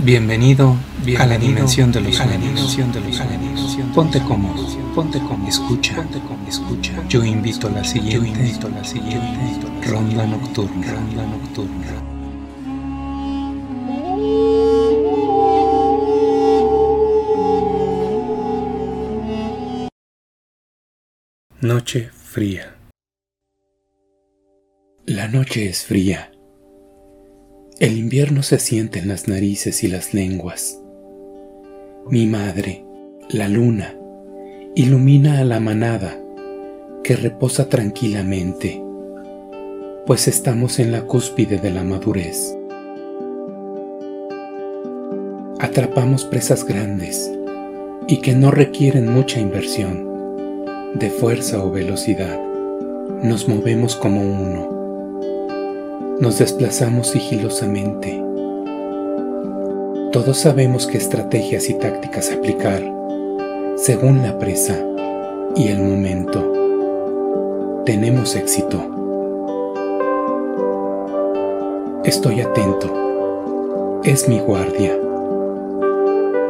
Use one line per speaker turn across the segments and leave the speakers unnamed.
Bienvenido, a la dimensión de los sueños. Ponte cómodo, ponte cómodo, escucha, ponte cómodo, escucha. Yo invito a la siguiente, yo invito a la siguiente. Ronda nocturna, ronda nocturna. Noche fría. La noche es fría el invierno se siente en las narices y las lenguas. Mi madre, la luna, ilumina a la manada que reposa tranquilamente, pues estamos en la cúspide de la madurez. Atrapamos presas grandes y que no requieren mucha inversión, de fuerza o velocidad. Nos movemos como uno nos desplazamos sigilosamente. Todos sabemos qué estrategias y tácticas aplicar según la presa y el momento. Tenemos éxito. Estoy atento. Es mi guardia.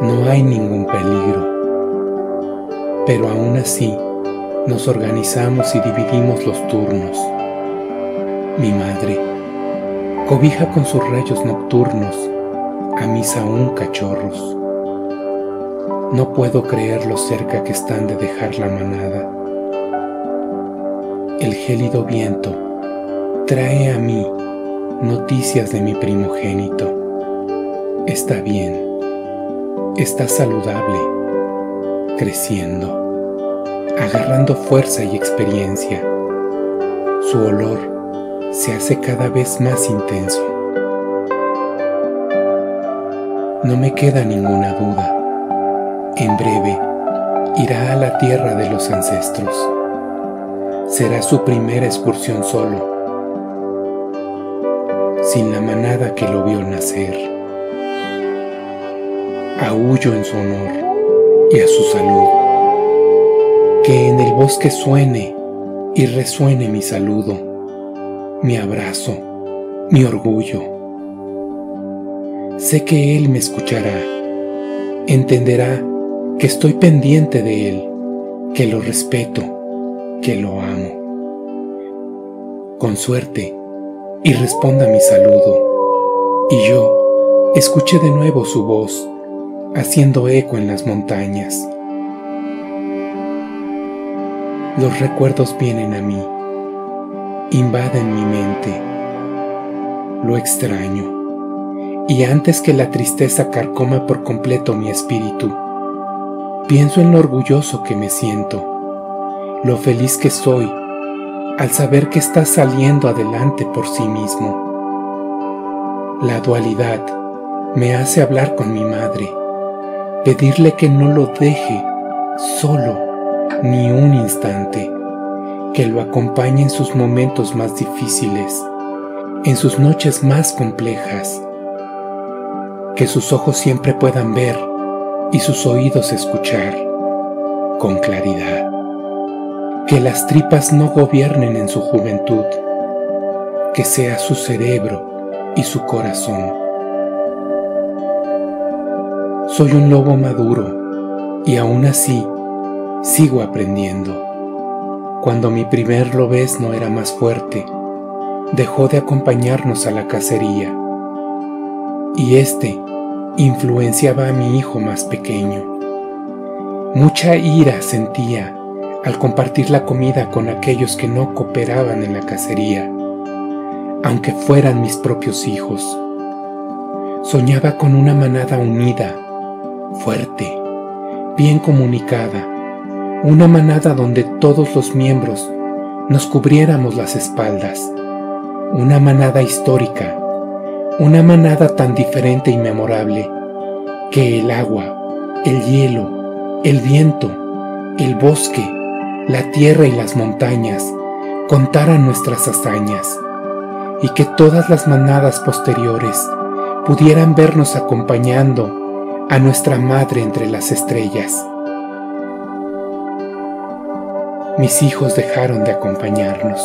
No hay ningún peligro. Pero aún así, nos organizamos y dividimos los turnos. Mi madre cobija con sus rayos nocturnos a mis aún cachorros. No puedo creer lo cerca que están de dejar la manada. El gélido viento trae a mí noticias de mi primogénito. Está bien, está saludable, creciendo, agarrando fuerza y experiencia. Su olor se hace cada vez más intenso. No me queda ninguna duda. En breve irá a la tierra de los ancestros. Será su primera excursión solo, sin la manada que lo vio nacer. Aullo en su honor y a su salud. Que en el bosque suene y resuene mi saludo mi abrazo, mi orgullo. Sé que Él me escuchará, entenderá que estoy pendiente de Él, que lo respeto, que lo amo. Con suerte, y responda mi saludo, y yo escuché de nuevo su voz, haciendo eco en las montañas. Los recuerdos vienen a mí invaden mi mente. Lo extraño. Y antes que la tristeza carcoma por completo mi espíritu, pienso en lo orgulloso que me siento, lo feliz que soy al saber que está saliendo adelante por sí mismo. La dualidad me hace hablar con mi madre, pedirle que no lo deje solo ni un instante que lo acompañe en sus momentos más difíciles, en sus noches más complejas, que sus ojos siempre puedan ver y sus oídos escuchar con claridad, que las tripas no gobiernen en su juventud, que sea su cerebro y su corazón. Soy un lobo maduro y aún así sigo aprendiendo cuando mi primer no era más fuerte, dejó de acompañarnos a la cacería. Y este influenciaba a mi hijo más pequeño. Mucha ira sentía al compartir la comida con aquellos que no cooperaban en la cacería, aunque fueran mis propios hijos. Soñaba con una manada unida, fuerte, bien comunicada, una manada donde todos los miembros nos cubriéramos las espaldas, una manada histórica, una manada tan diferente y memorable que el agua, el hielo, el viento, el bosque, la tierra y las montañas contaran nuestras hazañas y que todas las manadas posteriores pudieran vernos acompañando a nuestra madre entre las estrellas. Mis hijos dejaron de acompañarnos.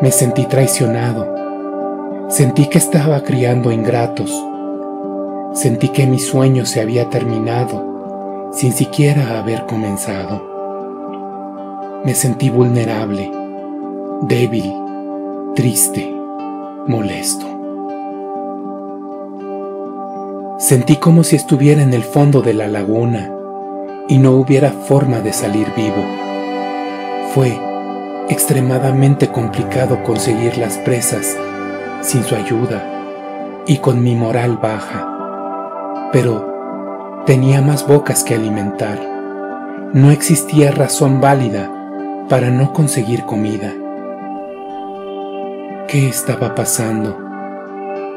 Me sentí traicionado. Sentí que estaba criando ingratos. Sentí que mi sueño se había terminado sin siquiera haber comenzado. Me sentí vulnerable, débil, triste, molesto. Sentí como si estuviera en el fondo de la laguna y no hubiera forma de salir vivo. Fue extremadamente complicado conseguir las presas sin su ayuda y con mi moral baja. Pero tenía más bocas que alimentar. No existía razón válida para no conseguir comida. ¿Qué estaba pasando?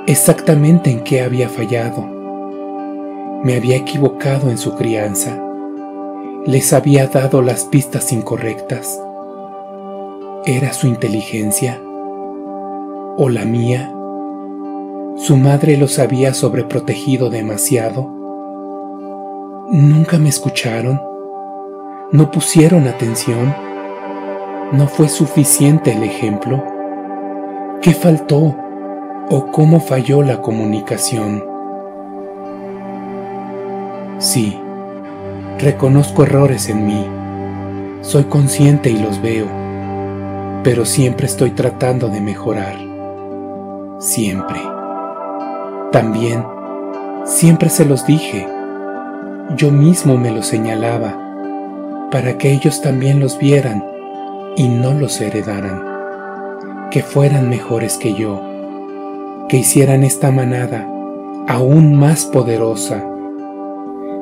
Exactamente en qué había fallado. Me había equivocado en su crianza. Les había dado las pistas incorrectas. ¿Era su inteligencia? ¿O la mía? ¿Su madre los había sobreprotegido demasiado? ¿Nunca me escucharon? ¿No pusieron atención? ¿No fue suficiente el ejemplo? ¿Qué faltó o cómo falló la comunicación? Sí, reconozco errores en mí, soy consciente y los veo pero siempre estoy tratando de mejorar. Siempre. También, siempre se los dije. Yo mismo me los señalaba, para que ellos también los vieran y no los heredaran. Que fueran mejores que yo, que hicieran esta manada aún más poderosa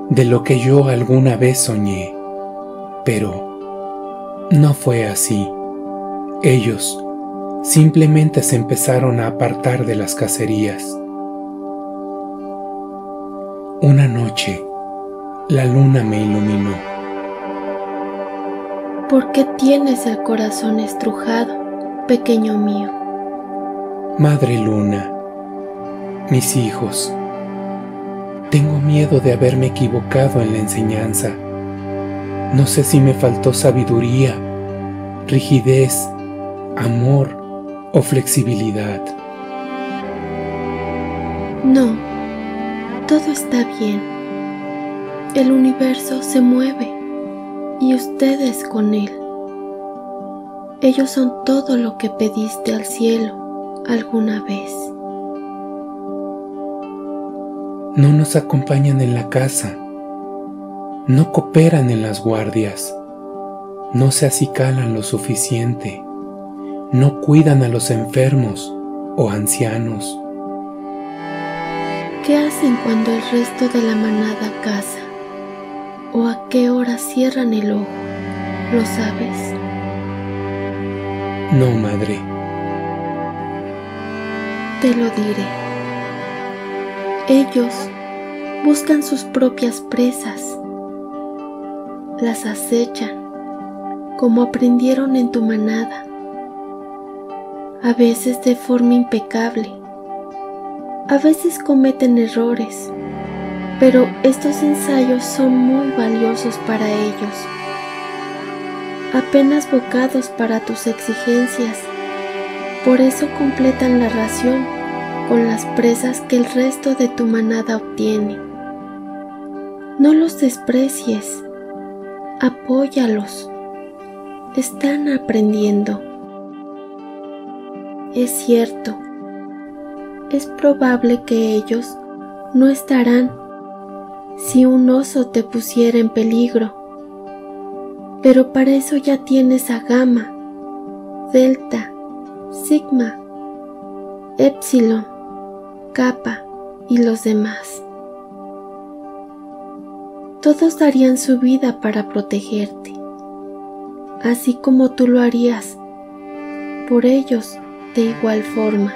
de lo que yo alguna vez soñé. Pero no fue así. Ellos simplemente se empezaron a apartar de las cacerías. Una noche, la luna me iluminó.
¿Por qué tienes el corazón estrujado, pequeño mío?
Madre luna, mis hijos, tengo miedo de haberme equivocado en la enseñanza. No sé si me faltó sabiduría, rigidez amor o flexibilidad.
No, todo está bien. El universo se mueve y ustedes con él. Ellos son todo lo que pediste al cielo alguna vez.
No nos acompañan en la casa, no cooperan en las guardias, no se acicalan lo suficiente no cuidan a los enfermos o ancianos.
¿Qué hacen cuando el resto de la manada caza? ¿O a qué hora cierran el ojo? ¿Lo sabes?
No, madre.
Te lo diré. Ellos buscan sus propias presas, las acechan, como aprendieron en tu manada a veces de forma impecable. A veces cometen errores, pero estos ensayos son muy valiosos para ellos. Apenas bocados para tus exigencias, por eso completan la ración con las presas que el resto de tu manada obtiene. No los desprecies, apóyalos, están aprendiendo. Es cierto, es probable que ellos no estarán si un oso te pusiera en peligro, pero para eso ya tienes a gamma, delta, sigma, epsilon, kappa y los demás. Todos darían su vida para protegerte, así como tú lo harías por ellos de igual forma.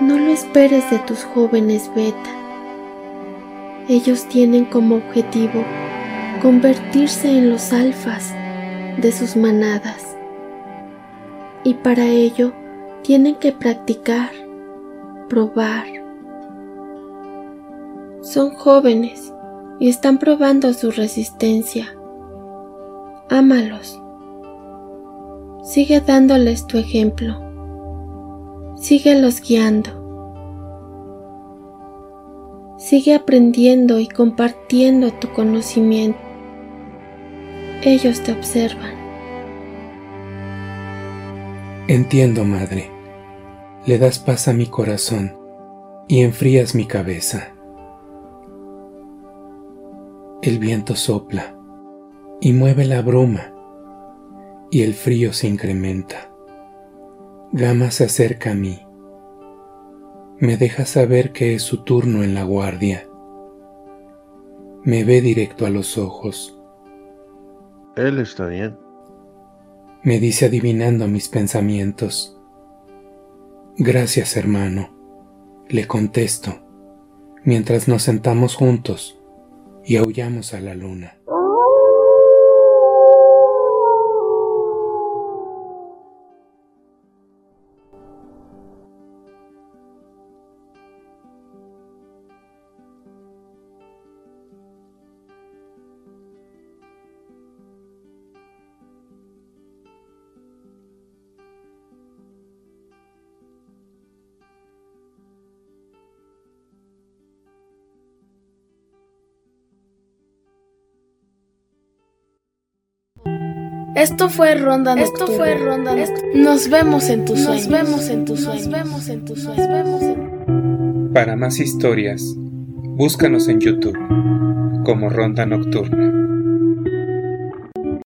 No lo esperes de tus jóvenes beta. Ellos tienen como objetivo convertirse en los alfas de sus manadas. Y para ello tienen que practicar, probar. Son jóvenes y están probando su resistencia. Ámalos Sigue dándoles tu ejemplo. Síguelos guiando. Sigue aprendiendo y compartiendo tu conocimiento. Ellos te observan.
Entiendo, madre. Le das paz a mi corazón y enfrías mi cabeza. El viento sopla y mueve la bruma y el frío se incrementa. Gama se acerca a mí. Me deja saber que es su turno en la guardia. Me ve directo a los ojos.
Él está bien.
Me dice adivinando mis pensamientos. Gracias, hermano. Le contesto, mientras nos sentamos juntos y aullamos a la luna.
Esto fue Ronda Nocturna.
Esto fue Ronda
Nos vemos en tus sueños.
Nos vemos en tus sueños.
Nos vemos en tus sueños. Nos vemos en...
Para más historias, búscanos en YouTube como Ronda Nocturna.